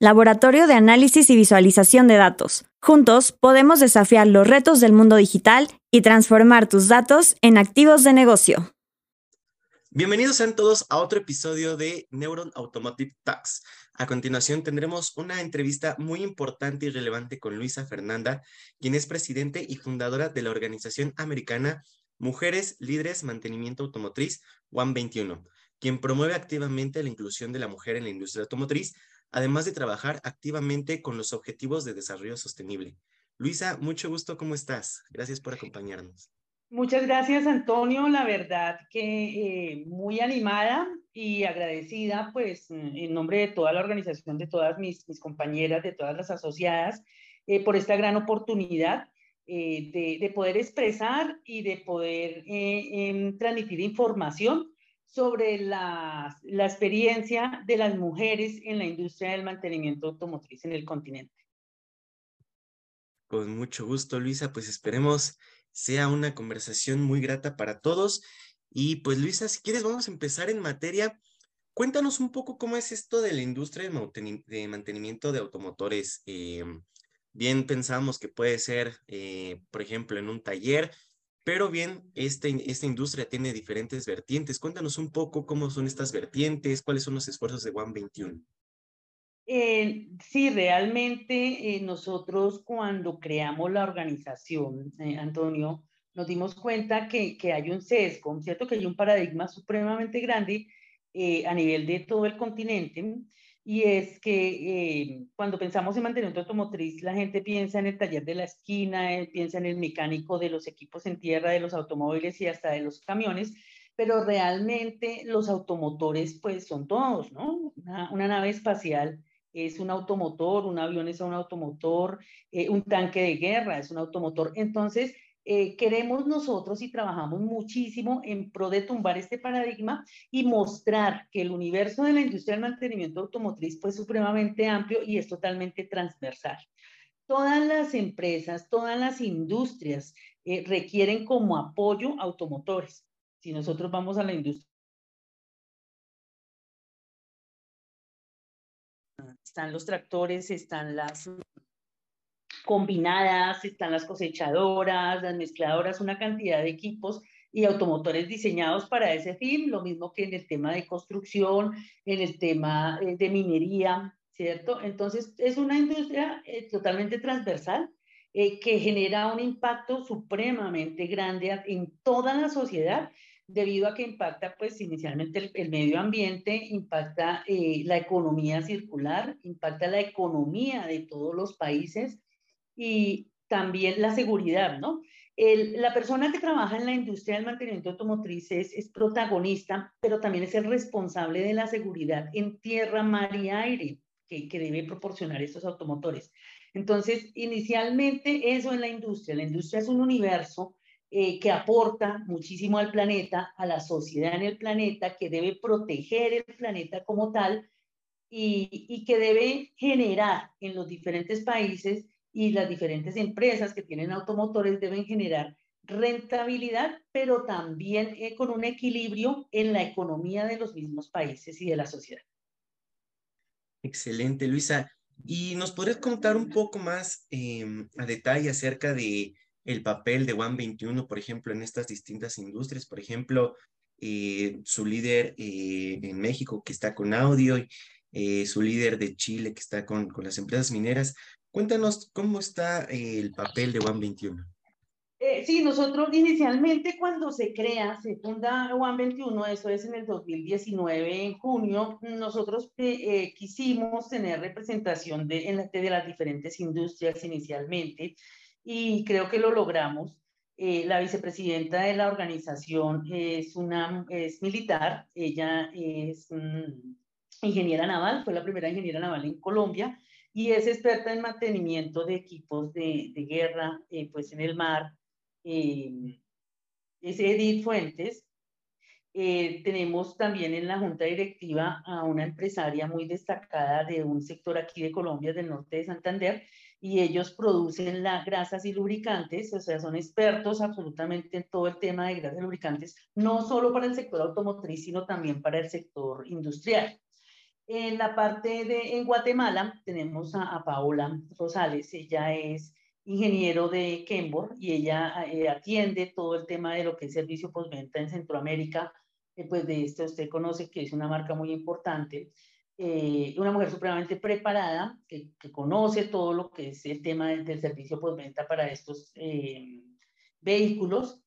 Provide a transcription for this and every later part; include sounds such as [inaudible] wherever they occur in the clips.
Laboratorio de Análisis y Visualización de Datos. Juntos podemos desafiar los retos del mundo digital y transformar tus datos en activos de negocio. Bienvenidos sean todos a otro episodio de Neuron Automotive Talks. A continuación tendremos una entrevista muy importante y relevante con Luisa Fernanda, quien es presidente y fundadora de la organización americana Mujeres Líderes Mantenimiento Automotriz One 21 quien promueve activamente la inclusión de la mujer en la industria automotriz, además de trabajar activamente con los objetivos de desarrollo sostenible. Luisa, mucho gusto, ¿cómo estás? Gracias por acompañarnos. Muchas gracias, Antonio. La verdad que eh, muy animada y agradecida, pues, en nombre de toda la organización, de todas mis, compañeras, de todas las asociadas, eh, por esta gran oportunidad eh, de, de, poder expresar y de poder em, transmitir información sobre la, experiencia de las mujeres en la industria del mantenimiento automotriz en el continente. Con mucho gusto, Luisa. Pues esperemos sea una conversación muy grata para todos. Y pues, Luisa, si quieres, vamos a empezar en materia. Cuéntanos un poco cómo es esto de la industria de mantenimiento de automotores. Eh, bien pensamos que puede ser, eh, por ejemplo, en un taller, pero bien, este, esta industria tiene diferentes vertientes. Cuéntanos un poco cómo son estas vertientes, cuáles son los esfuerzos de One 21. Eh, sí, realmente eh, nosotros cuando creamos la organización, eh, Antonio, nos dimos cuenta que, que, hay un sesgo, ¿cierto? Que hay un paradigma supremamente grande a nivel de todo el continente y es que eh, cuando pensamos en mantenimiento automotriz, la gente piensa en el taller de la esquina, eh, piensa en el mecánico de los equipos en tierra, de los automóviles y hasta de los camiones, pero realmente los automotores pues son todos, ¿no? Una, nave espacial es un automotor, un avión es un automotor, eh, un tanque de guerra es un automotor. Entonces, eh, queremos nosotros y trabajamos muchísimo en pro de tumbar este paradigma y mostrar que el universo de la industria del mantenimiento automotriz pues, es supremamente amplio y es totalmente transversal. Todas las empresas, todas las industrias eh, requieren como apoyo automotores. Si nosotros vamos a la industria están los tractores, están las combinadas, están las cosechadoras, las mezcladoras, una cantidad de equipos y automotores diseñados para ese fin, lo mismo que en el tema de construcción, en el tema eh, de minería, ¿cierto? Entonces, es una industria eh, totalmente transversal eh, que genera un impacto supremamente grande en toda la sociedad debido a que impacta, pues, inicialmente el, el medio ambiente, impacta la economía circular, impacta la economía de todos los países, y también la seguridad, ¿no? El, la persona que trabaja en la industria del mantenimiento automotriz es, es, protagonista, pero también es el responsable de la seguridad en tierra, mar y aire que, que debe proporcionar estos automotores. Entonces, inicialmente eso en la industria. La industria es un universo eh, que aporta muchísimo al planeta, a la sociedad en el planeta, que debe proteger el planeta como tal y, y que debe generar en los diferentes países y las diferentes empresas que tienen automotores deben generar rentabilidad, pero también eh, con un equilibrio en la economía de los mismos países y de la sociedad. Excelente, Luisa. ¿Y nos podrías contar un poco más eh, a detalle acerca de el papel de One 21, por ejemplo, en estas distintas industrias? Por ejemplo, eh, su líder eh, en México que está con audio, eh, su líder de Chile que está con, con las empresas mineras. Cuéntanos cómo está el papel de One 21. Eh, sí, nosotros inicialmente cuando se crea, se funda One 21, eso es en el 2019, en junio, nosotros eh, eh, quisimos tener representación de, en, de las diferentes industrias inicialmente y creo que lo logramos. Eh, la vicepresidenta de la organización es, una, es militar, ella es mm, ingeniera naval, fue la primera ingeniera naval en Colombia y es experta en mantenimiento de equipos de, de guerra eh, pues en el mar. Eh, es Edith Fuentes. Eh, tenemos también en la junta directiva a una empresaria muy destacada de un sector aquí de Colombia, del norte de Santander, y ellos producen las grasas y lubricantes, o sea, son expertos absolutamente en todo el tema de grasas y lubricantes, no solo para el sector automotriz, sino también para el sector industrial. En la parte de en Guatemala tenemos a, Paola Rosales, ella es ingeniero de Kembor y ella eh, atiende todo el tema de lo que es servicio postventa en Centroamérica, eh, pues de esto usted conoce que es una marca muy importante. Eh, una mujer supremamente preparada, que, que, conoce todo lo que es el tema del, del servicio postventa para estos vehículos,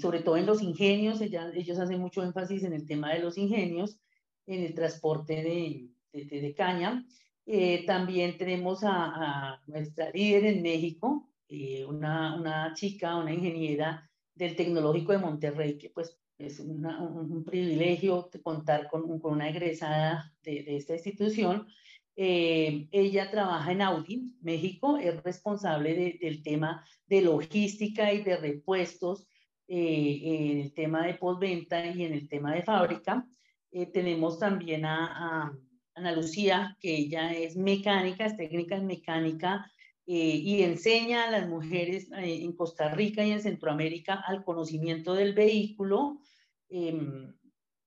sobre todo en los ingenios, ella, ellos hacen mucho énfasis en el tema de los ingenios, en el transporte de, de, de caña. Eh, también tenemos a, a, nuestra líder en México, eh, una, una, chica, una ingeniera del Tecnológico de Monterrey, que pues es una, un, un, privilegio contar con, con una egresada de, de esta institución. Eh, ella trabaja en Audi, México, es responsable de, del tema de logística y de repuestos eh, en el tema de postventa y en el tema de fábrica. Eh, tenemos también a, a, Ana Lucía, que ella es mecánica, es técnica en mecánica eh, y enseña a las mujeres eh, en Costa Rica y en Centroamérica al conocimiento del vehículo. Em,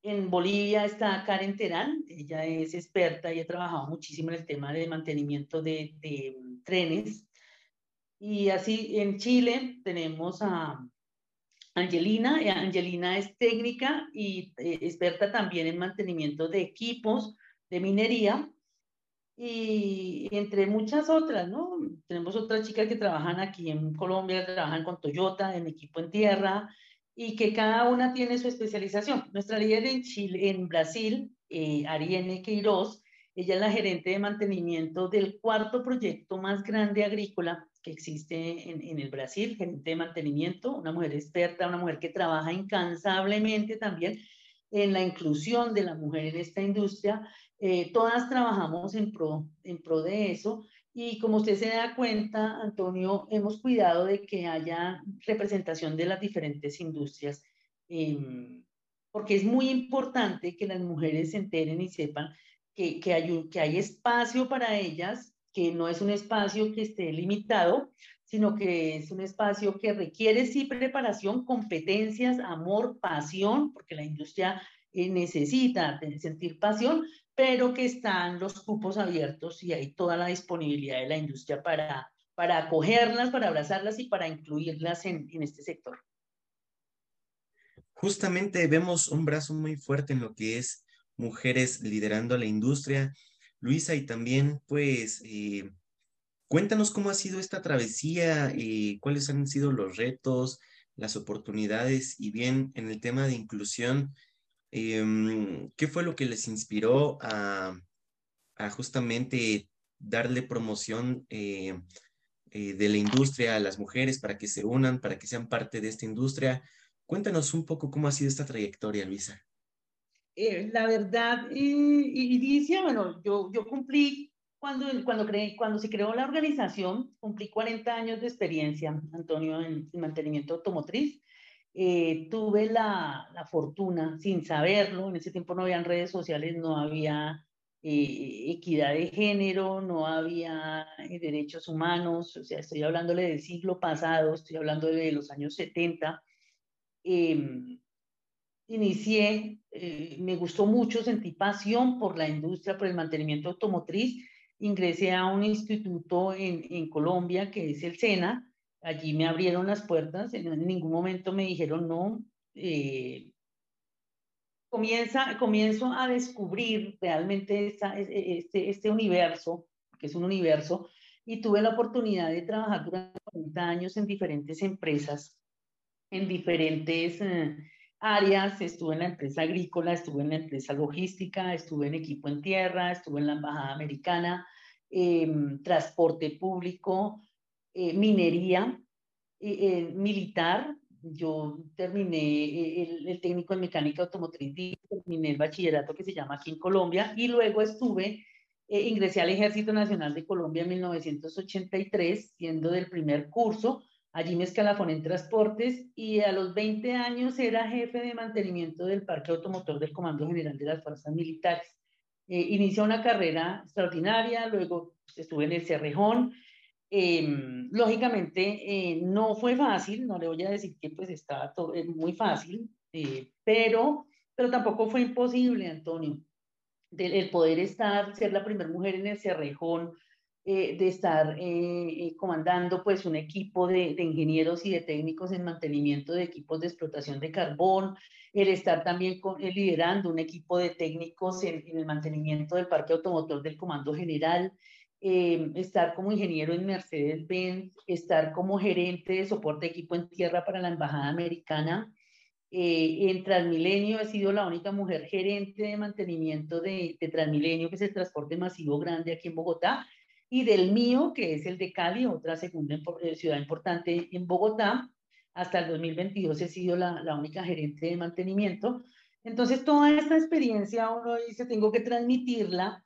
en Bolivia está Karen Terán, ella es experta y ha trabajado muchísimo en el tema de mantenimiento de, de trenes. Y así en Chile tenemos a, Angelina. Eh, Angelina es técnica y eh, experta también en mantenimiento de equipos de minería y entre muchas otras, ¿no? Tenemos otras chicas que trabajan aquí en Colombia, trabajan con Toyota, en equipo en tierra, y que cada una tiene su especialización. Nuestra líder en Chile, en Brasil, eh, Ariane Queiroz, ella es la gerente de mantenimiento del cuarto proyecto más grande agrícola que existe en, en, el Brasil, gerente de mantenimiento, una mujer experta, una mujer que trabaja incansablemente también en la inclusión de la mujer en esta industria. Eh, todas trabajamos en pro, en pro de eso y como usted se da cuenta, Antonio, hemos cuidado de que haya representación de las diferentes industrias, eh, porque es muy importante que las mujeres se enteren y sepan que, que, hay, que hay espacio para ellas que no es un espacio que esté limitado, sino que es un espacio que requiere sí preparación, competencias, amor, pasión, porque la industria eh, necesita sentir pasión, pero que están los cupos abiertos y hay toda la disponibilidad de la industria para, para acogerlas, para abrazarlas y para incluirlas en, en este sector. Justamente vemos un brazo muy fuerte en lo que es mujeres liderando la industria Luisa, y también, pues, eh, cuéntanos cómo ha sido esta travesía, eh, cuáles han sido los retos, las oportunidades, y bien, en el tema de inclusión, eh, ¿qué fue lo que les inspiró a, a justamente darle promoción eh, eh, de la industria a las mujeres para que se unan, para que sean parte de esta industria? Cuéntanos un poco cómo ha sido esta trayectoria, Luisa eh, la verdad, y, dice, bueno, yo, yo cumplí, cuando, cuando, creé, cuando se creó la organización, cumplí 40 años de experiencia, Antonio, en, en mantenimiento automotriz. Eh, tuve la, la, fortuna, sin saberlo, en ese tiempo no había redes sociales, no había eh, equidad de género, no había eh, derechos humanos, o sea, estoy hablándole del siglo pasado, estoy hablando de los años 70. Eh, inicié, eh, me gustó mucho, sentí pasión por la industria, por el mantenimiento automotriz. Ingresé a un instituto en, en Colombia que es el SENA. Allí me abrieron las puertas, en, ningún momento me dijeron no. Eh, comienza, comienzo a descubrir realmente esta, este, este universo, que es un universo, y tuve la oportunidad de trabajar durante 40 años en diferentes empresas, en diferentes... Eh, áreas, estuve en la empresa agrícola, estuve en la empresa logística, estuve en equipo en tierra, estuve en la embajada americana, eh, transporte público, eh, minería, eh, militar. Yo terminé eh, el, el, técnico en mecánica automotriz, terminé el bachillerato que se llama aquí en Colombia y luego estuve eh, ingresé al Ejército Nacional de Colombia en 1983, siendo del primer curso. Allí me escalafoné en transportes y a los 20 años era jefe de mantenimiento del parque automotor del Comando General de las Fuerzas Militares. Eh, inicié una carrera extraordinaria, luego estuve en el Cerrejón. Em, lógicamente eh, no fue fácil, no le voy a decir que pues estaba todo, muy fácil, pero, pero tampoco fue imposible, Antonio el poder estar, ser la primera mujer en el Cerrejón, eh, de estar eh, eh, comandando pues un equipo de, de, ingenieros y de técnicos en mantenimiento de equipos de explotación de carbón, el estar también liderando un equipo de técnicos en, el mantenimiento del parque automotor del Comando General, estar como ingeniero en Mercedes-Benz, estar como gerente de soporte de equipo en tierra para la Embajada Americana, en Transmilenio he sido la única mujer gerente de mantenimiento de, Transmilenio, que es el transporte masivo grande aquí en Bogotá, y del mío, que es el de Cali, otra segunda eh, ciudad importante en Bogotá. Hasta el 2022 he sido la, la única gerente de mantenimiento. Entonces, toda esta experiencia uno dice, tengo que transmitirla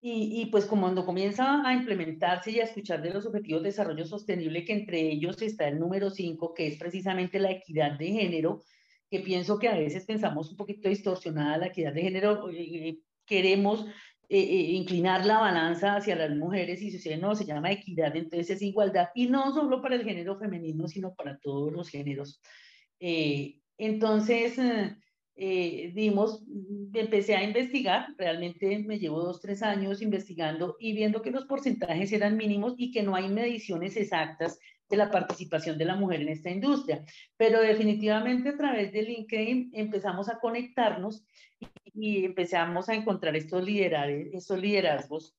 y, y, pues como cuando comienza a implementarse y a escuchar de los objetivos de desarrollo sostenible, que entre ellos está el número 5, que es precisamente la equidad de género, que pienso que a veces pensamos un poquito distorsionada la equidad de género, eh, queremos eh, eh, inclinar la balanza hacia las mujeres y se no, se llama equidad, entonces es igualdad, y no solo para el género femenino, sino para todos los géneros. entonces, dimos, empecé a investigar, realmente me llevo dos, tres años investigando y viendo que los porcentajes eran mínimos y que no hay mediciones exactas de la participación de la mujer en esta industria. Pero definitivamente a través de LinkedIn empezamos a conectarnos y, empezamos a encontrar estos, estos liderazgos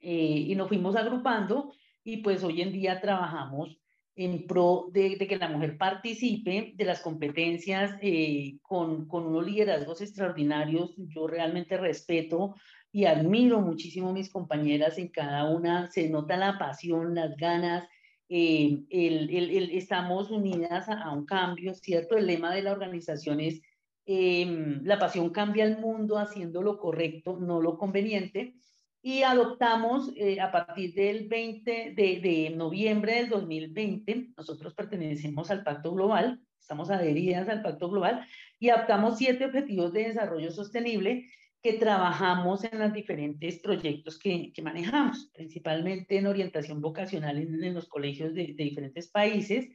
eh, y nos fuimos agrupando y pues hoy en día trabajamos en pro de, que la mujer participe de las competencias eh, con, con unos liderazgos extraordinarios. Yo realmente respeto y admiro muchísimo a mis compañeras en cada una, se nota la pasión, las ganas, eh, el, el, estamos unidas a, un cambio, ¿cierto? El lema de la organización es em, la pasión cambia el mundo haciendo lo correcto, no lo conveniente. Y adoptamos eh, a partir del 20 de, de, noviembre del 2020, nosotros pertenecemos al Pacto Global, estamos adheridas al Pacto Global y adoptamos siete objetivos de desarrollo sostenible que trabajamos en los diferentes proyectos que, que manejamos, principalmente en orientación vocacional en, en los colegios de, de, diferentes países.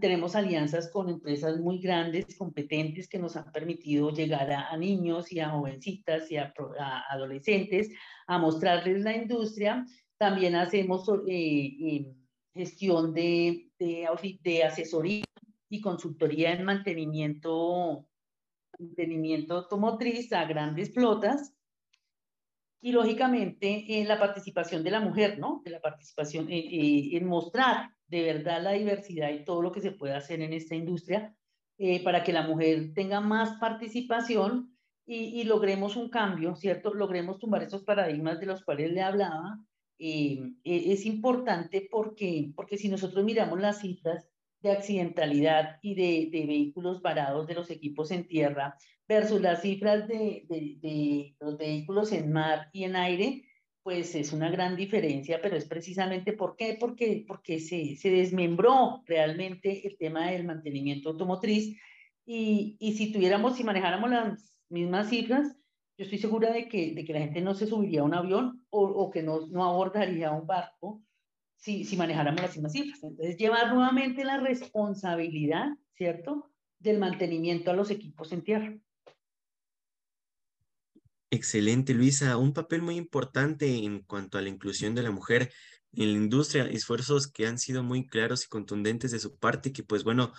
Tenemos alianzas con empresas muy grandes, competentes, que nos han permitido llegar a, a niños y a jovencitas y a, a, adolescentes, a mostrarles la industria. También hacemos eh, eh, gestión de, de, de asesoría y consultoría en mantenimiento mantenimiento automotriz a grandes flotas y lógicamente en la participación de la mujer, ¿no? De la participación en, en mostrar de verdad la diversidad y todo lo que se puede hacer en esta industria eh, para que la mujer tenga más participación y, y, logremos un cambio, ¿cierto? Logremos tumbar esos paradigmas de los cuales le hablaba. Eh, e, es importante porque, porque si nosotros miramos las cifras, de accidentalidad y de, de, vehículos varados de los equipos en tierra versus las cifras de, de, de, los vehículos en mar y en aire, pues es una gran diferencia, pero es precisamente ¿por qué? Porque, porque se, se desmembró realmente el tema del mantenimiento automotriz y, y si tuviéramos, si manejáramos las mismas cifras, yo estoy segura de que, de que la gente no se subiría a un avión o, o que no, no abordaría un barco si, si manejáramos las mismas cifras. Entonces, llevar nuevamente la responsabilidad, ¿cierto?, del mantenimiento a los equipos en tierra. Excelente, Luisa. Un papel muy importante en cuanto a la inclusión de la mujer en la industria, esfuerzos que han sido muy claros y contundentes de su parte, que pues bueno,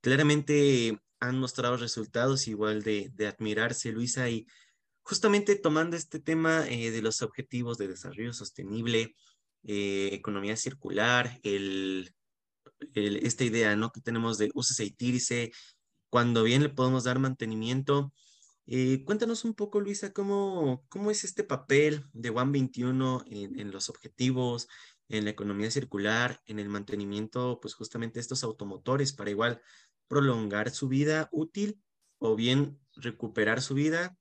claramente han mostrado resultados igual de, de admirarse, Luisa, y justamente tomando este tema eh, de los objetivos de desarrollo sostenible, eh, economía circular, esta idea ¿no? que tenemos de úsese y tírese, cuando bien le podemos dar mantenimiento. Eh, cuéntanos un poco, Luisa, cómo, cómo es este papel de One 21 en, en, los objetivos, en la economía circular, en el mantenimiento, pues justamente estos automotores para igual prolongar su vida útil o bien recuperar su vida.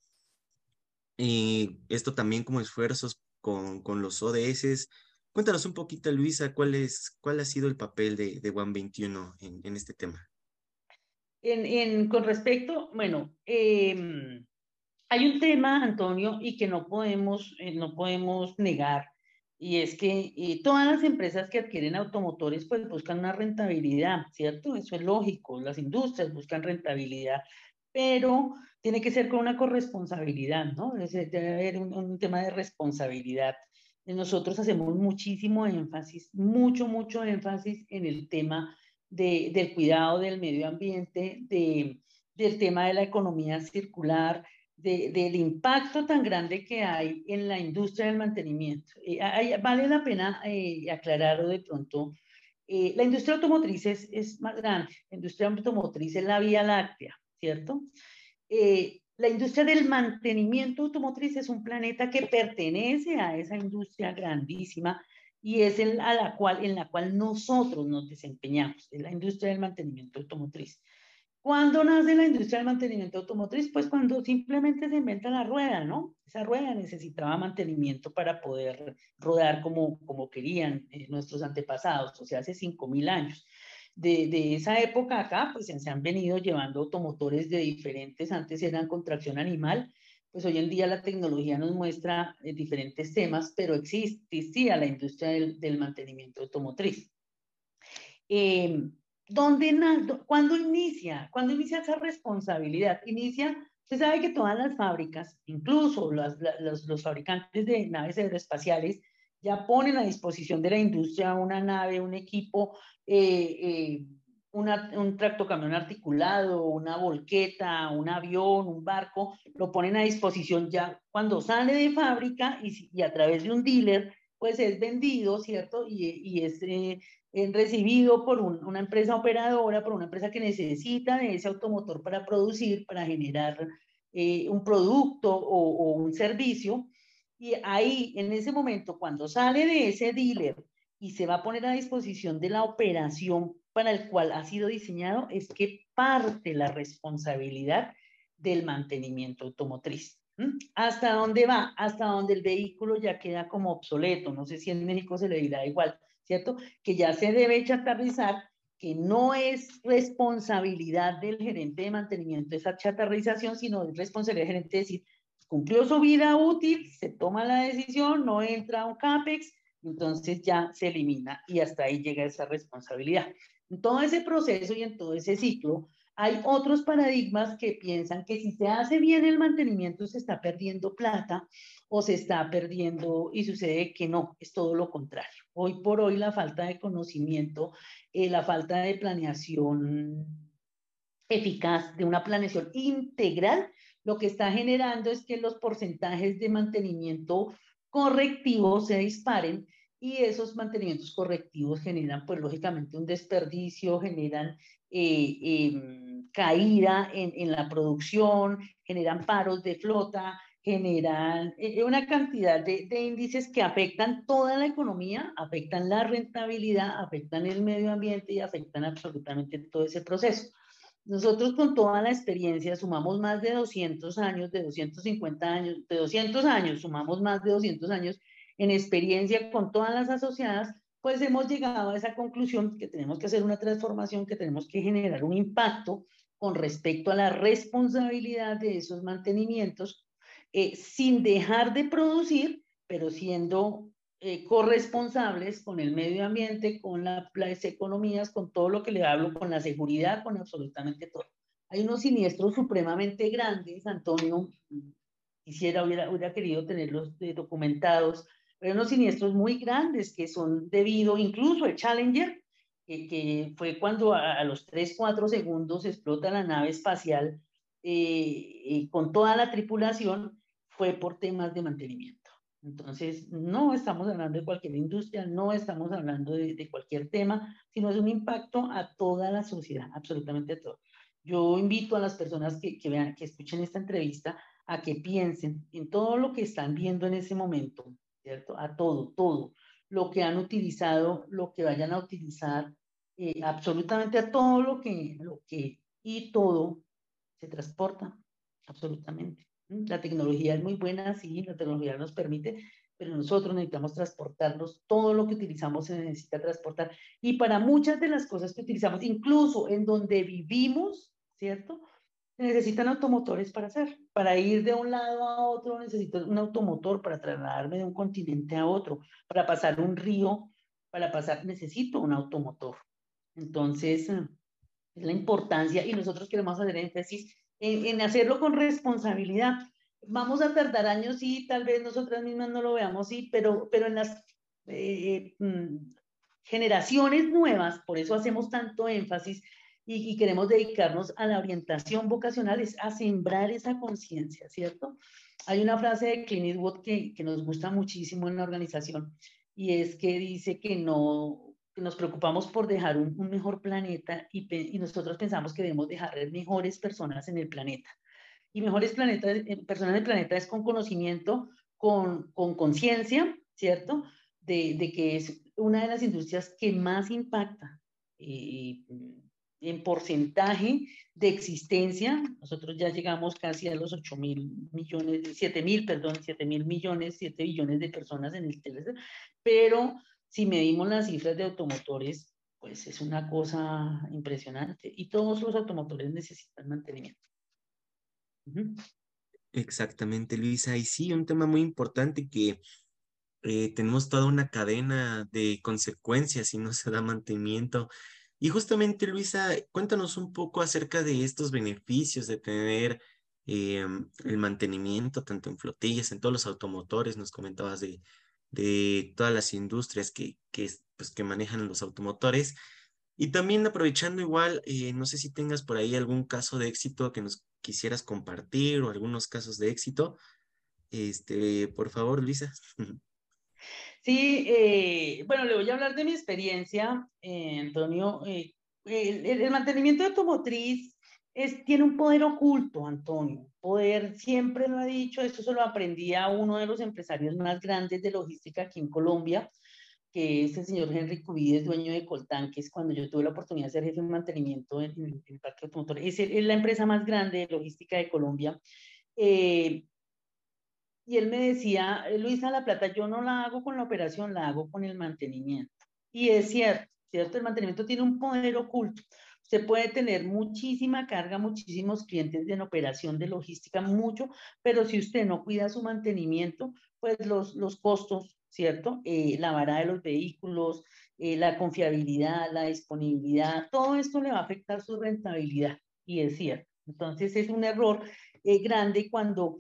Y esto también como esfuerzos con, con los ODS. Cuéntanos un poquito, Luisa, cuál, es, cuál ha sido el papel de, de One 21 en, en este tema. En, en, con respecto, bueno, eh, hay un tema, Antonio, y que no podemos, eh, no podemos negar, y es que eh, todas las empresas que adquieren automotores pues buscan una rentabilidad, ¿cierto? Eso es lógico, las industrias buscan rentabilidad, pero tiene que ser con una corresponsabilidad, ¿no? Debe haber un, un tema de responsabilidad. Nosotros hacemos muchísimo énfasis, mucho, mucho énfasis en el tema de, del cuidado del medio ambiente, de, del tema de la economía circular, de, del impacto tan grande que hay en la industria del mantenimiento. Eh, hay, vale la pena eh, aclararlo de pronto. Eh, la industria automotriz es, es, más grande. La industria automotriz es la vía láctea, ¿cierto? Eh, la industria del mantenimiento automotriz es un planeta que pertenece a esa industria grandísima y es el, a la cual, en la cual nosotros nos desempeñamos, en la industria del mantenimiento automotriz. ¿Cuándo nace la industria del mantenimiento automotriz? Pues cuando simplemente se inventa la rueda, ¿no? Esa rueda necesitaba mantenimiento para poder rodar como, como querían eh, nuestros antepasados, o sea, hace 5.000 años. De, esa época acá, pues se han venido llevando automotores de diferentes, antes eran con tracción animal, pues hoy en día la tecnología nos muestra eh, diferentes temas, pero existía la industria del, mantenimiento automotriz. Eh, ¿dónde, ¿Cuándo inicia? ¿Cuándo inicia esa responsabilidad? Inicia, usted sabe que todas las fábricas, incluso las, los fabricantes de naves aeroespaciales, ya ponen a disposición de la industria una nave, un equipo, eh, eh, un tractocamión articulado, una volqueta, un avión, un barco, lo ponen a disposición ya cuando sale de fábrica y, a través de un dealer, pues es vendido, ¿cierto? Y, y es eh, recibido por un, una empresa operadora, por una empresa que necesita de ese automotor para producir, para generar eh, un producto o un servicio. Y ahí, en ese momento, cuando sale de ese dealer y se va a poner a disposición de la operación para el cual ha sido diseñado, es que parte la responsabilidad del mantenimiento automotriz. ¿Mm? ¿Hasta dónde va? Hasta donde el vehículo ya queda como obsoleto. No sé si en México se le dirá igual, ¿cierto? Que ya se debe chatarrizar, que no es responsabilidad del gerente de mantenimiento esa chatarrización, sino es responsabilidad del gerente de decir, cumplió su vida útil, se toma la decisión, no entra un CAPEX, entonces ya se elimina y hasta ahí llega esa responsabilidad. En todo ese proceso y en todo ese ciclo, hay otros paradigmas que piensan que si se hace bien el mantenimiento se está perdiendo plata o se está perdiendo y sucede que no, es todo lo contrario. Hoy por hoy la falta de conocimiento, eh, la falta de planeación eficaz, de una planeación integral, lo que está generando es que los porcentajes de mantenimiento correctivos se disparen y esos mantenimientos correctivos generan, pues lógicamente, un desperdicio, generan eh, eh, caída en, en, la producción, generan paros de flota, generan eh, una cantidad de, de, índices que afectan toda la economía, afectan la rentabilidad, afectan el medio ambiente y afectan absolutamente todo ese proceso. Nosotros con toda la experiencia sumamos más de 200 años, de 250 años, de 200 años, sumamos más de 200 años en experiencia con todas las asociadas, pues hemos llegado a esa conclusión que tenemos que hacer una transformación, que tenemos que generar un impacto con respecto a la responsabilidad de esos mantenimientos, eh, sin dejar de producir, pero siendo eh, corresponsables con el medio ambiente, con la, las economías, con todo lo que le hablo, con la seguridad, con absolutamente todo. Hay unos siniestros supremamente grandes, Antonio, quisiera, hubiera, hubiera querido tenerlos documentados, pero unos siniestros muy grandes que son debido, incluso el Challenger, que, fue cuando a, los 3, 4 segundos explota la nave espacial eh, con toda la tripulación, fue por temas de mantenimiento. Entonces, no estamos hablando de cualquier industria, no estamos hablando de, cualquier tema, sino es un impacto a toda la sociedad, absolutamente a todo. Yo invito a las personas que, que vean, que escuchen esta entrevista, a que piensen en todo lo que están viendo en ese momento, ¿cierto? A todo, todo. Lo que han utilizado, lo que vayan a utilizar, eh, absolutamente a todo lo que, lo que, y todo se transporta, absolutamente. La tecnología es muy buena, sí, la tecnología nos permite, pero nosotros necesitamos transportarlos, todo lo que utilizamos se necesita transportar. Y para muchas de las cosas que utilizamos, incluso en donde vivimos, ¿cierto? Necesitan automotores para hacer. Para ir de un lado a otro necesito un automotor para trasladarme de un continente a otro. Para pasar un río, para pasar, necesito un automotor. Entonces, es la importancia y nosotros queremos hacer énfasis en, hacerlo con responsabilidad vamos a tardar años y tal vez nosotras mismas no lo veamos, sí, pero, pero en las eh, mm, generaciones nuevas, por eso hacemos tanto énfasis y, queremos dedicarnos a la orientación vocacional, es a sembrar esa conciencia, ¿cierto? Hay una frase de Clint Eastwood que, que nos gusta muchísimo en la organización y es que dice que no, nos preocupamos por dejar un, un mejor planeta y, y, nosotros pensamos que debemos dejar mejores personas en el planeta y mejores planetas, eh, personas del planeta es con conocimiento, con conciencia, ¿cierto? De, de, que es una de las industrias que más impacta eh, en porcentaje de existencia. Nosotros ya llegamos casi a los 8 mil millones, 7 mil, perdón, 7 mil millones, 7 billones de personas en el teléfono, pero si medimos las cifras de automotores, pues es una cosa impresionante y todos los automotores necesitan mantenimiento. Exactamente, Luisa. Y sí, un tema muy importante que eh, tenemos toda una cadena de consecuencias si no se da mantenimiento. Y justamente, Luisa, cuéntanos un poco acerca de estos beneficios de tener eh, el mantenimiento tanto en flotillas, en todos los automotores. Nos comentabas de, de todas las industrias que, que, pues, que manejan los automotores. Y también aprovechando igual, eh, no sé si tengas por ahí algún caso de éxito que nos quisieras compartir o algunos casos de éxito. Este, por favor, Luisa. [laughs] Sí, eh, bueno, le voy a hablar de mi experiencia, eh, Antonio. el, el, mantenimiento automotriz es, tiene un poder oculto, Antonio. Poder, siempre lo ha dicho, esto se lo aprendí a uno de los empresarios más grandes de logística aquí en Colombia, que es el señor Henry Cubides, dueño de Coltanques, cuando yo tuve la oportunidad de ser jefe de mantenimiento en, el parque automotor. Es, es, la empresa más grande de logística de Colombia. Eh, y él me decía, Luisa, la plata yo no la hago con la operación, la hago con el mantenimiento. Y es cierto, ¿cierto? El mantenimiento tiene un poder oculto. Usted puede tener muchísima carga, muchísimos clientes en operación de logística, mucho, pero si usted no cuida su mantenimiento, pues los, los costos ¿cierto? Eh, la vara de los vehículos, eh, la confiabilidad, la disponibilidad, todo esto le va a afectar su rentabilidad y es cierto. Entonces es un error eh, grande cuando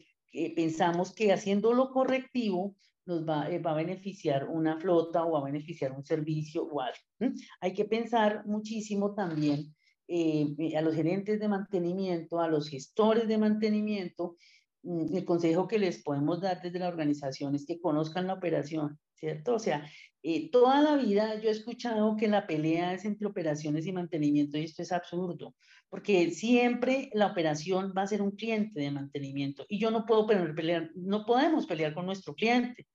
pensamos que haciendo lo correctivo nos va, va, a beneficiar una flota o va a beneficiar un servicio o algo. Hay que pensar muchísimo también a los gerentes de mantenimiento, a los gestores de mantenimiento, Mm, el consejo que les podemos dar desde la organización es que conozcan la operación, ¿cierto? O sea, eh, toda la vida yo he escuchado que la pelea es entre operaciones y mantenimiento y esto es absurdo, porque siempre la operación va a ser un cliente de mantenimiento y yo no puedo pelear, no podemos pelear con nuestro cliente.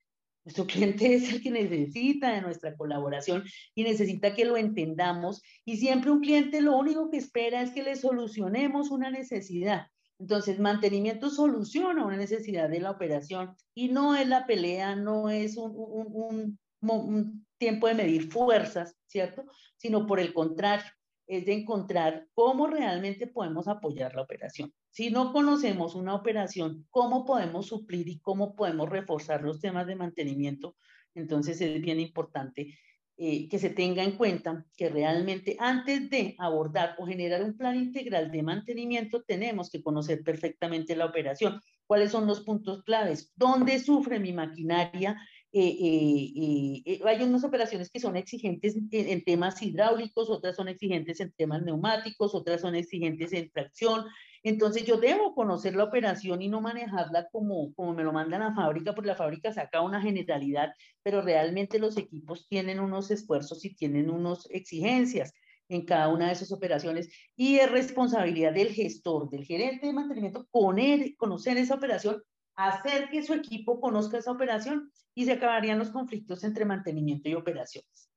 Nuestro [laughs] cliente es el que necesita de nuestra colaboración y necesita que lo entendamos y siempre un cliente lo único que espera es que le solucionemos una necesidad entonces, mantenimiento soluciona una necesidad de la operación y no es la pelea, no es un, un, un, tiempo de medir fuerzas, ¿cierto? Sino por el contrario, es de encontrar cómo realmente podemos apoyar la operación. Si no conocemos una operación, cómo podemos suplir y cómo podemos reforzar los temas de mantenimiento, entonces es bien importante eh, que se tenga en cuenta que realmente antes de abordar o generar un plan integral de mantenimiento, tenemos que conocer perfectamente la operación, cuáles son los puntos claves, dónde sufre mi maquinaria. Eh, eh, hay unas operaciones que son exigentes en, temas hidráulicos, otras son exigentes en temas neumáticos, otras son exigentes en tracción, entonces yo debo conocer la operación y no manejarla como, como me lo manda la fábrica, porque la fábrica saca una generalidad, pero realmente los equipos tienen unos esfuerzos y tienen unas exigencias en cada una de esas operaciones y es responsabilidad del gestor, del gerente de mantenimiento, poner, conocer esa operación, hacer que su equipo conozca esa operación y se acabarían los conflictos entre mantenimiento y operaciones.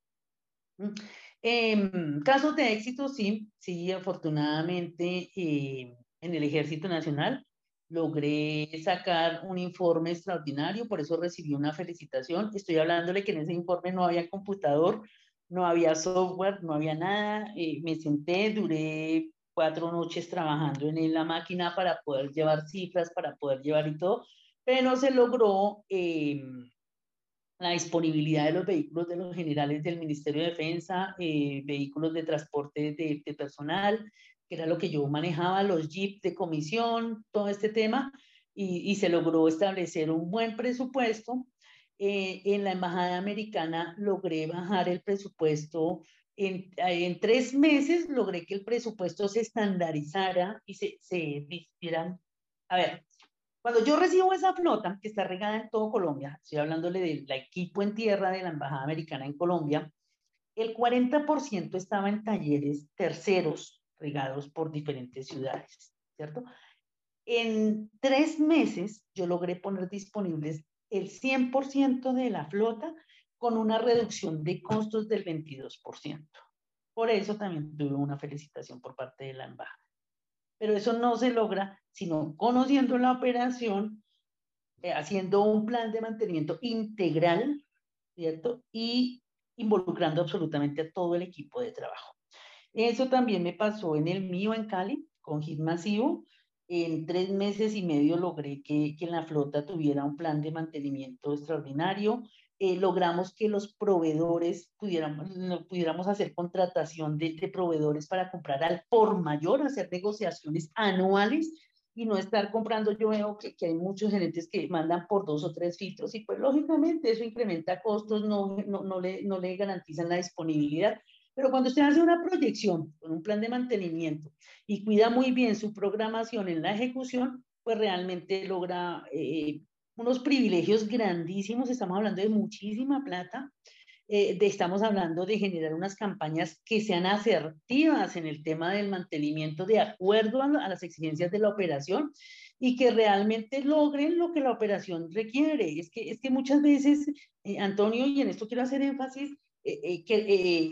Eh, casos de éxito, sí, sí, afortunadamente. Eh, en el Ejército Nacional. logré sacar un informe extraordinario, por eso recibí una felicitación. Estoy hablándole que en ese informe no había computador, no había software, no había nada. Eh, me senté, duré cuatro noches trabajando en la máquina para poder llevar cifras, para poder llevar y todo, pero se logró em, la disponibilidad de los vehículos de los generales del Ministerio de Defensa, eh, vehículos de transporte de, personal, que era lo que yo manejaba, los jeeps de comisión, todo este tema, y, y se logró establecer un buen presupuesto. Eh, en la Embajada Americana logré bajar el presupuesto en, en, tres meses logré que el presupuesto se estandarizara y se, se A ver, cuando yo recibo esa flota que está regada en todo Colombia, estoy hablándole del equipo en tierra de la Embajada Americana en Colombia, el 40% estaba en talleres terceros regados por diferentes ciudades, ¿cierto? En tres meses yo logré poner disponibles el 100% de la flota con una reducción de costos del 22%. Por eso también tuve una felicitación por parte de la embajada. Pero eso no se logra sino conociendo la operación, eh, haciendo un plan de mantenimiento integral, ¿cierto? Y involucrando absolutamente a todo el equipo de trabajo. Eso también me pasó en el mío en Cali, con HIT masivo. En tres meses y medio logré que, que la flota tuviera un plan de mantenimiento extraordinario. Eh, logramos que los proveedores pudiéramos, pudiéramos hacer contratación de, de, proveedores para comprar al por mayor, hacer negociaciones anuales y no estar comprando. Yo veo que, que hay muchos gerentes que mandan por dos o tres filtros y pues lógicamente eso incrementa costos, no, no, no, le, no le garantizan la disponibilidad. Pero cuando usted hace una proyección con un plan de mantenimiento y cuida muy bien su programación en la ejecución, pues realmente logra eh, unos privilegios grandísimos, estamos hablando de muchísima plata, eh, de, estamos hablando de generar unas campañas que sean asertivas en el tema del mantenimiento de acuerdo a, a las exigencias de la operación y que realmente logren lo que la operación requiere. Es que, es que muchas veces, eh, Antonio, y en esto quiero hacer énfasis, eh, que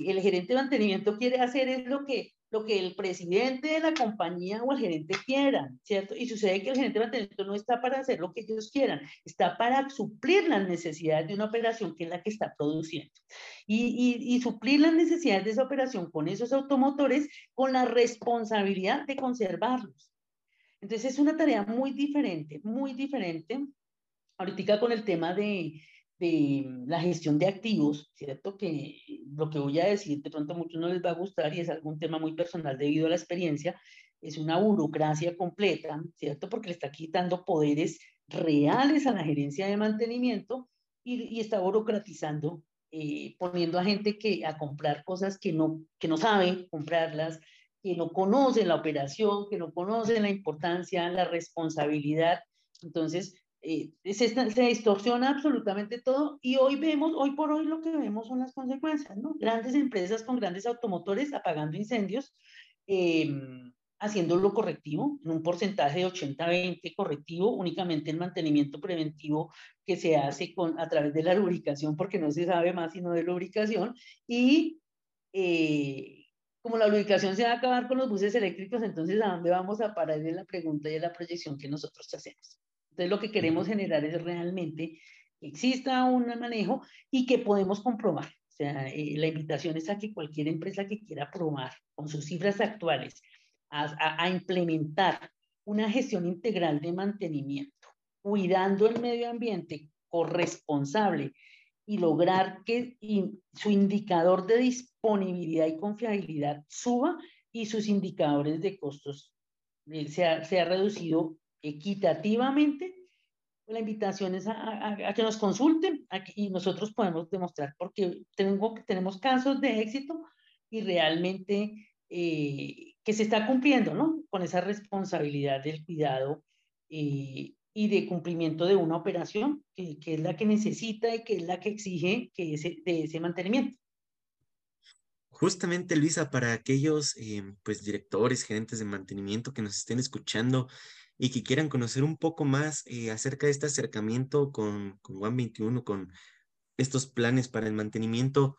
el gerente de mantenimiento quiere hacer es lo que lo que el presidente de la compañía o el gerente quieran, ¿cierto? Y sucede que el gerente de mantenimiento no está para hacer lo que ellos quieran, está para suplir las necesidades de una operación que es la que está produciendo. Y, y, y suplir las necesidades de esa operación con esos automotores con la responsabilidad de conservarlos. Entonces es una tarea muy diferente, muy diferente. Ahorita con el tema de, de la gestión de activos, ¿cierto? Que lo que voy a decir de pronto a muchos no les va a gustar y es algún tema muy personal debido a la experiencia, es una burocracia completa, ¿cierto? Porque le está quitando poderes reales a la gerencia de mantenimiento y, y está burocratizando, eh, poniendo a gente que a comprar cosas que no, que no saben comprarlas, que no conocen la operación, que no conocen la importancia, la responsabilidad. Entonces, eh, se, distorsiona absolutamente todo y hoy vemos, hoy por hoy lo que vemos son las consecuencias, ¿no? Grandes empresas con grandes automotores apagando incendios, eh, haciendo lo correctivo, en un porcentaje de 80-20 correctivo, únicamente el mantenimiento preventivo que se hace con, a través de la lubricación, porque no se sabe más sino de lubricación, y eh, como la lubricación se va a acabar con los buses eléctricos, entonces ¿a dónde vamos a parar en la pregunta y en la proyección que nosotros hacemos? Entonces, lo que queremos generar es realmente que exista un manejo y que podemos comprobar. O sea, eh, la invitación es a que cualquier empresa que quiera probar con sus cifras actuales a, a, a implementar una gestión integral de mantenimiento, cuidando el medio ambiente corresponsable y lograr que su indicador de disponibilidad y confiabilidad suba y sus indicadores de costos eh, sea, sea reducido equitativamente, la invitación es a, a, que nos consulten y nosotros podemos demostrar, porque tengo, tenemos casos de éxito y realmente eh, que se está cumpliendo, ¿no? Con esa responsabilidad del cuidado eh, y de cumplimiento de una operación que, que, es la que necesita y que es la que exige que ese, de ese mantenimiento. Justamente, Luisa, para aquellos eh, pues directores, gerentes de mantenimiento que nos estén escuchando y que quieran conocer un poco más eh, acerca de este acercamiento con, con One 21, con estos planes para el mantenimiento,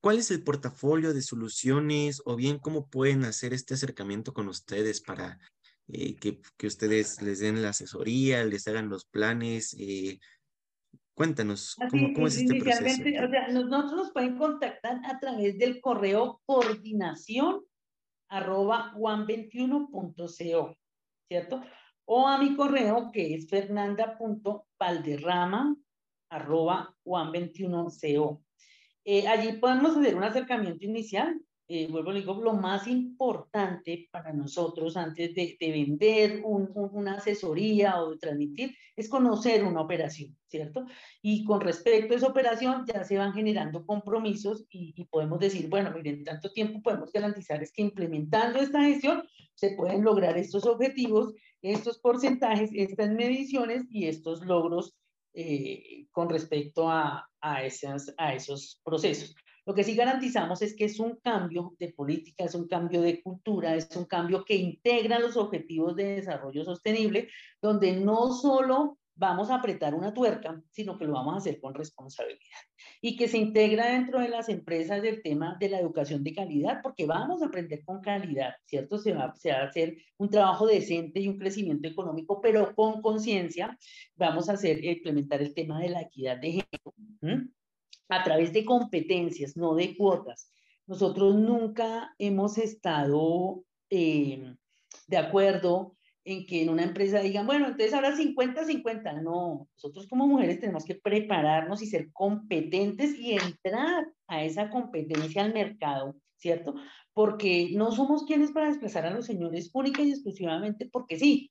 ¿cuál es el portafolio de soluciones o bien cómo pueden hacer este acercamiento con ustedes para eh, que, que, ustedes les den la asesoría, les hagan los planes. cuéntanos, ¿cómo, cómo es este proceso? O sea, nosotros nos pueden contactar a través del correo coordinación arroba 21co ¿cierto? O a mi correo que es fernanda.valderrama arroba 21co eh, allí podemos hacer un acercamiento inicial. Eh, vuelvo a lo más importante para nosotros antes de, vender una asesoría o de transmitir es conocer una operación, ¿cierto? Y con respecto a esa operación ya se van generando compromisos y, y podemos decir, bueno, miren, en tanto tiempo podemos garantizar es que implementando esta gestión se pueden lograr estos objetivos, estos porcentajes, estas mediciones y estos logros eh, con respecto a, a, esas, a esos procesos. Lo que sí garantizamos es que es un cambio de política, es un cambio de cultura, es un cambio que integra los objetivos de desarrollo sostenible, donde no solo vamos a apretar una tuerca, sino que lo vamos a hacer con responsabilidad. Y que se integra dentro de las empresas del tema de la educación de calidad, porque vamos a aprender con calidad, ¿cierto? Se va, se va a hacer un trabajo decente y un crecimiento económico, pero con conciencia vamos a hacer, implementar el tema de la equidad de género, a través de competencias, no de cuotas. Nosotros nunca hemos estado eh, de acuerdo en que en una empresa digan, bueno, entonces ahora 50-50. No, nosotros como mujeres tenemos que prepararnos y ser competentes y entrar a esa competencia al mercado, ¿cierto? Porque no somos quienes para desplazar a los señores única y exclusivamente porque sí,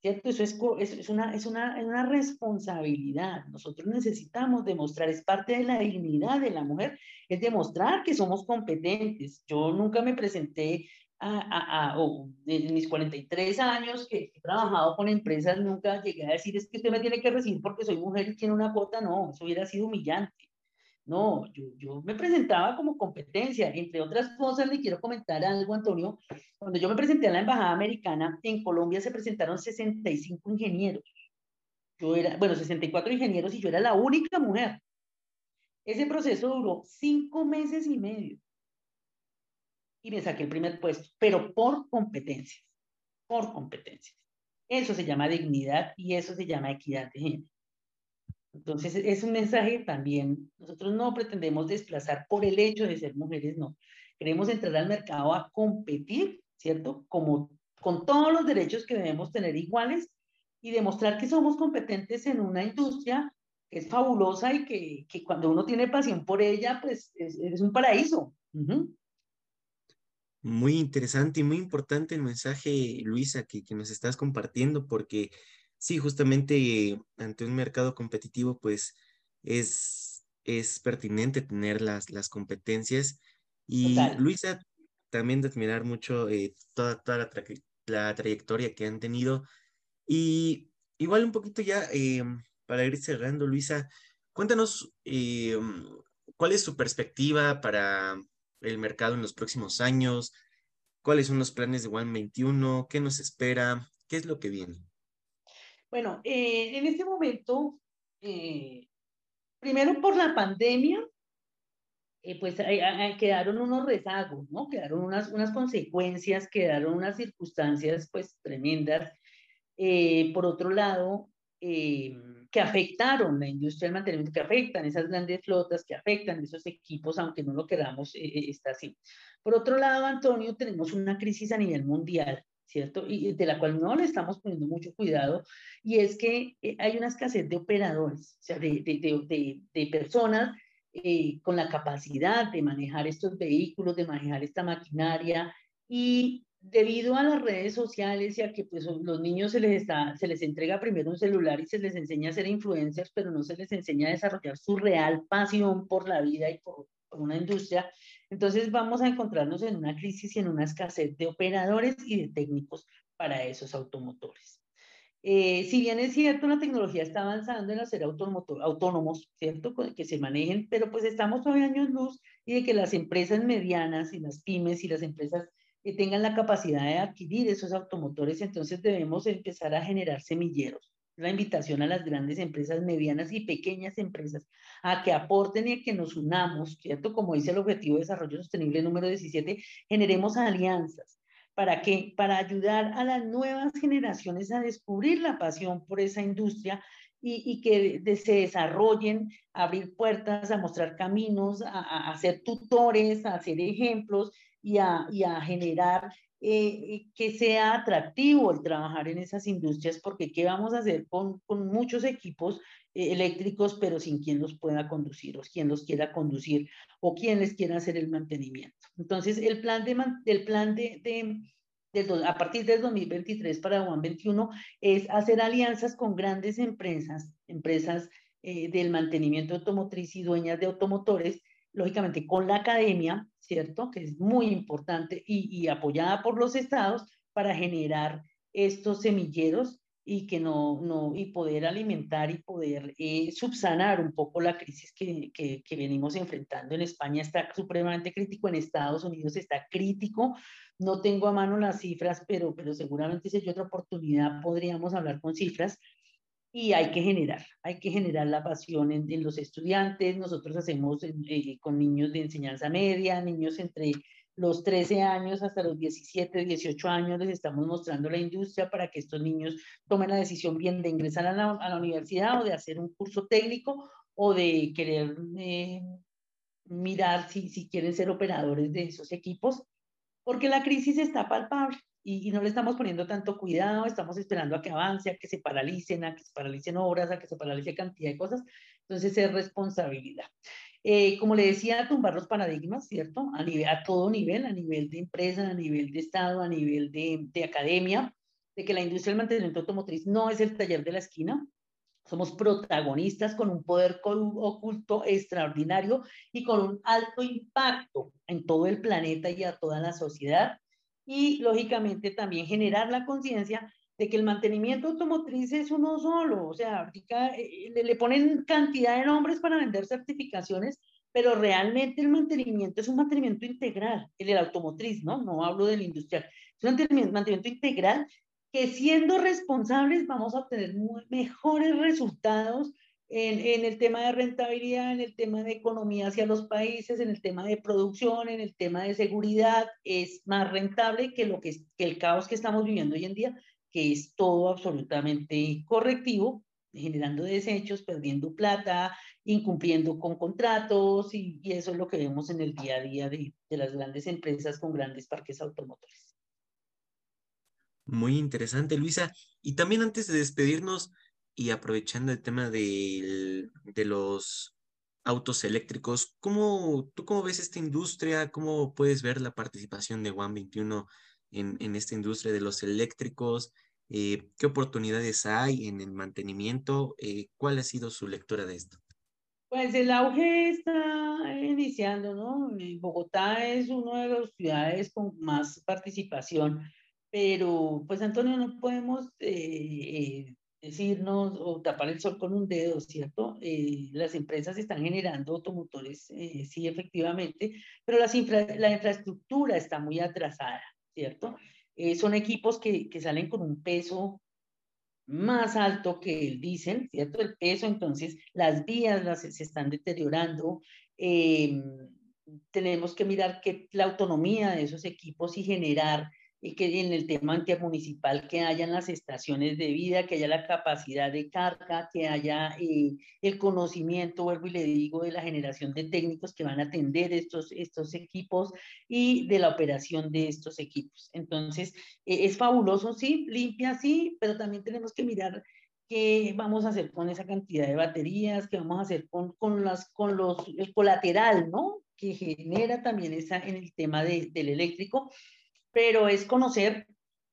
¿cierto? Eso es, es, una, es, una, es una responsabilidad. Nosotros necesitamos demostrar, es parte de la dignidad de la mujer, es demostrar que somos competentes. Yo nunca me presenté a, a, en mis 43 años que he trabajado con empresas, nunca llegué a decir es que usted me tiene que recibir porque soy mujer y tiene una cuota, no, eso hubiera sido humillante. No, yo, yo me presentaba como competencia. Entre otras cosas, le quiero comentar algo, Antonio. Cuando yo me presenté a la Embajada Americana, en Colombia se presentaron 65 ingenieros. Yo era, bueno, 64 ingenieros y yo era la única mujer. Ese proceso duró cinco meses y medio y me saqué el primer puesto, pero por competencias, por competencias. Eso se llama dignidad y eso se llama equidad de género. Entonces, es un mensaje también, nosotros no pretendemos desplazar por el hecho de ser mujeres, no. Queremos entrar al mercado a competir, ¿cierto? Como con todos los derechos que debemos tener iguales y demostrar que somos competentes en una industria que es fabulosa y que, que cuando uno tiene pasión por ella, pues es, es un paraíso. Muy interesante y muy importante el mensaje, Luisa, que, que nos estás compartiendo, porque sí, justamente ante un mercado competitivo, pues es, es pertinente tener las, las competencias. Y Luisa, también de admirar mucho eh, toda, toda la, la, trayectoria que han tenido. Y igual un poquito ya, eh, para ir cerrando, Luisa, cuéntanos eh, cuál es su perspectiva para el mercado en los próximos años? ¿Cuáles son los planes de One 21? ¿Qué nos espera? ¿Qué es lo que viene? Bueno, eh, en este momento, eh, primero por la pandemia, eh, pues quedaron unos rezagos, ¿no? Quedaron unas, unas consecuencias, quedaron unas circunstancias pues tremendas. por otro lado, que afectaron la industria del mantenimiento, que afectan esas grandes flotas, que afectan esos equipos, aunque no lo queramos, eh, eh, está así. Por otro lado, Antonio, tenemos una crisis a nivel mundial, ¿cierto? Y de la cual no le estamos poniendo mucho cuidado, y es que eh, hay una escasez de operadores, o sea, de, de, de, personas con la capacidad de manejar estos vehículos, de manejar esta maquinaria, y debido a las redes sociales y a que pues los niños se les, está, se les entrega primero un celular y se les enseña a ser influencers, pero no se les enseña a desarrollar su real pasión por la vida y por, una industria, entonces vamos a encontrarnos en una crisis y en una escasez de operadores y de técnicos para esos automotores. Eh, si bien es cierto, la tecnología está avanzando en hacer autónomos, ¿cierto? Que se manejen, pero pues estamos todavía años luz y de que las empresas medianas y las pymes y las empresas que tengan la capacidad de adquirir esos automotores, entonces debemos empezar a generar semilleros. La invitación a las grandes empresas, medianas y pequeñas empresas a que aporten y a que nos unamos, ¿cierto? Como dice el Objetivo de Desarrollo Sostenible número 17, generemos alianzas. ¿Para qué? Para ayudar a las nuevas generaciones a descubrir la pasión por esa industria y, que se desarrollen, a abrir puertas, a mostrar caminos, a, ser tutores, a hacer ejemplos y a, generar eh, que sea atractivo el trabajar en esas industrias, porque ¿qué vamos a hacer con, muchos equipos eh, eléctricos, pero sin quien los pueda conducir o quien los quiera conducir o quien les quiera hacer el mantenimiento? Entonces, el plan de, el plan de a partir del 2023 para Juan 21 es hacer alianzas con grandes empresas, empresas eh, del mantenimiento automotriz y dueñas de automotores, lógicamente con la academia, ¿cierto? Que es muy importante y, apoyada por los estados para generar estos semilleros y que no, no, y poder alimentar y poder eh, subsanar un poco la crisis que, que, que, venimos enfrentando en España. Está supremamente crítico, en Estados Unidos está crítico, no tengo a mano las cifras, pero, pero seguramente si hay otra oportunidad podríamos hablar con cifras y hay que generar, hay que generar la pasión en, los estudiantes. Nosotros hacemos eh, con niños de enseñanza media, niños entre los 13 años hasta los 17, 18 años, les estamos mostrando la industria para que estos niños tomen la decisión bien de ingresar a la, a la universidad o de hacer un curso técnico o de querer eh, mirar si, si quieren ser operadores de esos equipos porque la crisis está palpable y, no le estamos poniendo tanto cuidado, estamos esperando a que avance, a que se paralicen, a que se paralicen obras, a que se paralice cantidad de cosas. Entonces es responsabilidad. Eh, como le decía, tumbar los paradigmas, ¿cierto? A, nivel, a todo nivel, a nivel de empresa, a nivel de Estado, a nivel de, de academia, de que la industria del mantenimiento automotriz no es el taller de la esquina, somos protagonistas con un poder oculto extraordinario y con un alto impacto en todo el planeta y a toda la sociedad. Y lógicamente también generar la conciencia de que el mantenimiento automotriz es uno solo. O sea, eh, le ponen cantidad de nombres para vender certificaciones, pero realmente el mantenimiento es un mantenimiento integral, el, el automotriz, ¿no? No hablo del industrial. Es un mantenimiento integral que siendo responsables vamos a obtener mejores resultados en, el tema de rentabilidad, en el tema de economía hacia los países, en el tema de producción, en el tema de seguridad, es más rentable que, lo que, que el caos que estamos viviendo hoy en día, que es todo absolutamente correctivo, generando desechos, perdiendo plata, incumpliendo con contratos, y, y, eso es lo que vemos en el día a día de, de las grandes empresas con grandes parques automotores. Muy interesante, Luisa. Y también antes de despedirnos y aprovechando el tema de, de los autos eléctricos, ¿cómo, ¿tú cómo ves esta industria? ¿Cómo puedes ver la participación de One 21 en, en esta industria de los eléctricos? Eh, ¿Qué oportunidades hay en el mantenimiento? Eh, ¿Cuál ha sido su lectura de esto? Pues el auge está iniciando, ¿no? Bogotá es una de las ciudades con más participación pero pues Antonio, no podemos eh, eh, decirnos o tapar el sol con un dedo, ¿cierto? Eh, las empresas están generando automotores, sí, efectivamente, pero las la infraestructura está muy atrasada, ¿cierto? son equipos que, que, salen con un peso más alto que el diésel, ¿cierto? El peso, entonces las vías las, se están deteriorando. tenemos que mirar que la autonomía de esos equipos y generar y que en el tema intermunicipal que hayan las estaciones de vida, que haya la capacidad de carga, que haya eh, el conocimiento, vuelvo y le digo, de la generación de técnicos que van a atender estos, estos equipos y de la operación de estos equipos. Entonces, eh, es fabuloso, sí, limpia, sí, pero también tenemos que mirar qué vamos a hacer con esa cantidad de baterías, qué vamos a hacer con, con, las, con los, el colateral, ¿no? Que genera también esa, en el tema de, del eléctrico pero es conocer,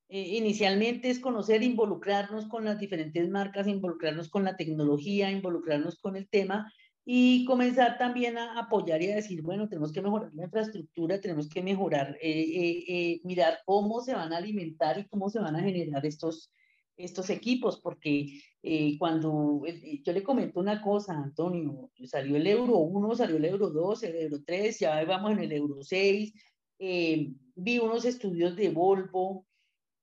eh, inicialmente es conocer, involucrarnos con las diferentes marcas, involucrarnos con la tecnología, involucrarnos con el tema y comenzar también a apoyar y a decir, bueno, tenemos que mejorar la infraestructura, tenemos que mejorar, eh, eh, mirar cómo se van a alimentar y cómo se van a generar estos, estos equipos, porque cuando yo le comento una cosa, Antonio, salió el Euro 1, salió el Euro 2, el Euro 3, ya vamos en el Euro 6, eh, vi unos estudios de Volvo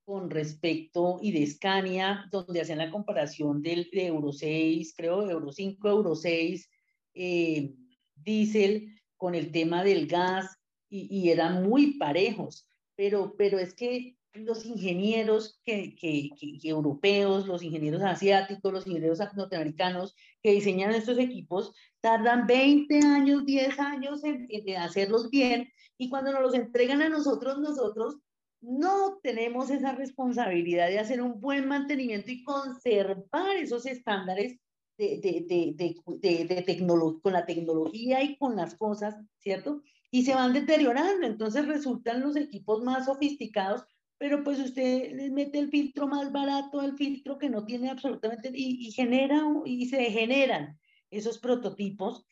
con respecto y de Scania, donde hacían la comparación del de Euro 6, creo, Euro 5, Euro 6, eh, diésel con el tema del gas y, y, eran muy parejos. pero, pero es que los ingenieros que, que, europeos, los ingenieros asiáticos, los ingenieros norteamericanos que diseñan estos equipos tardan 20 años, 10 años en, en, hacerlos bien y cuando nos los entregan a nosotros, nosotros no tenemos esa responsabilidad de hacer un buen mantenimiento y conservar esos estándares de, de, de, de con la tecnología y con las cosas, ¿cierto? Y se van deteriorando, entonces resultan los equipos más sofisticados, pero pues usted les mete el filtro más barato al filtro que no tiene absolutamente, y, y genera, y se generan esos prototipos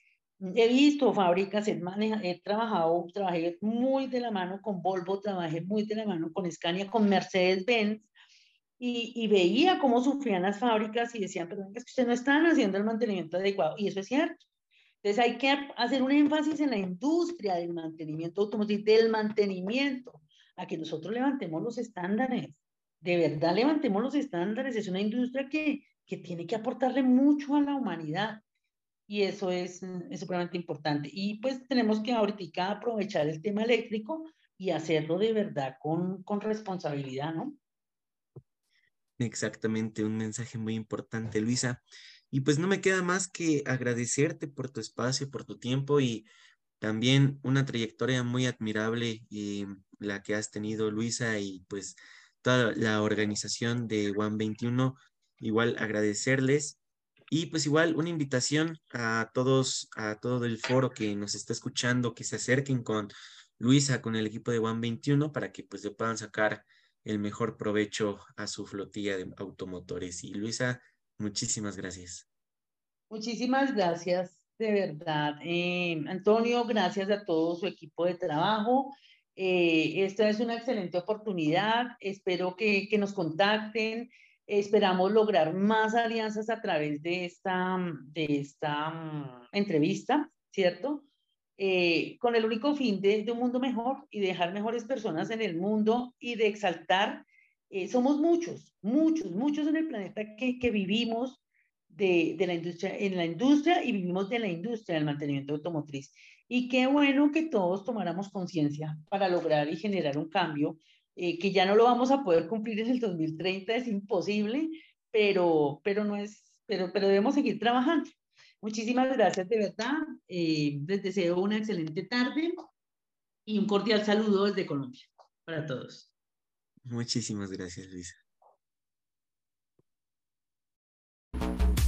He visto fábricas, he, he trabajado, trabajé muy de la mano con Volvo, trabajé muy de la mano con Scania, con Mercedes-Benz, y, y, veía cómo sufrían las fábricas y decían, pero es que ustedes no están haciendo el mantenimiento adecuado, y eso es cierto. Entonces hay que hacer un énfasis en la industria del mantenimiento automotriz, del mantenimiento, a que nosotros levantemos los estándares, de verdad levantemos los estándares, es una industria que, que tiene que aportarle mucho a la humanidad y eso es, es supremamente importante. Y pues tenemos que ahorita aprovechar el tema eléctrico y hacerlo de verdad con, con responsabilidad, ¿no? Exactamente, un mensaje muy importante, Luisa. Y pues no me queda más que agradecerte por tu espacio, por tu tiempo y también una trayectoria muy admirable y la que has tenido, Luisa, y pues toda la organización de One 21. Igual agradecerles y pues igual una invitación a todos, a todo el foro que nos está escuchando, que se acerquen con Luisa, con el equipo de One 21, para que pues le puedan sacar el mejor provecho a su flotilla de automotores. Y Luisa, muchísimas gracias. Muchísimas gracias, de verdad. Eh, Antonio, gracias a todo su equipo de trabajo. Eh, esta es una excelente oportunidad. Espero que, nos contacten. Esperamos lograr más alianzas a través de esta, de esta mm, entrevista, ¿cierto? Eh, con el único fin de, de, un mundo mejor y dejar mejores personas en el mundo y de exaltar. Eh, somos muchos, muchos, muchos en el planeta que, que vivimos de, de, la industria, en la industria y vivimos de la industria del mantenimiento automotriz. Y qué bueno que todos tomáramos conciencia para lograr y generar un cambio eh, que ya no lo vamos a poder cumplir en el 2030, es imposible, pero, pero, no es, pero, pero debemos seguir trabajando. Muchísimas gracias de verdad. Eh, les deseo una excelente tarde y un cordial saludo desde Colombia para todos. Muchísimas gracias, Luisa.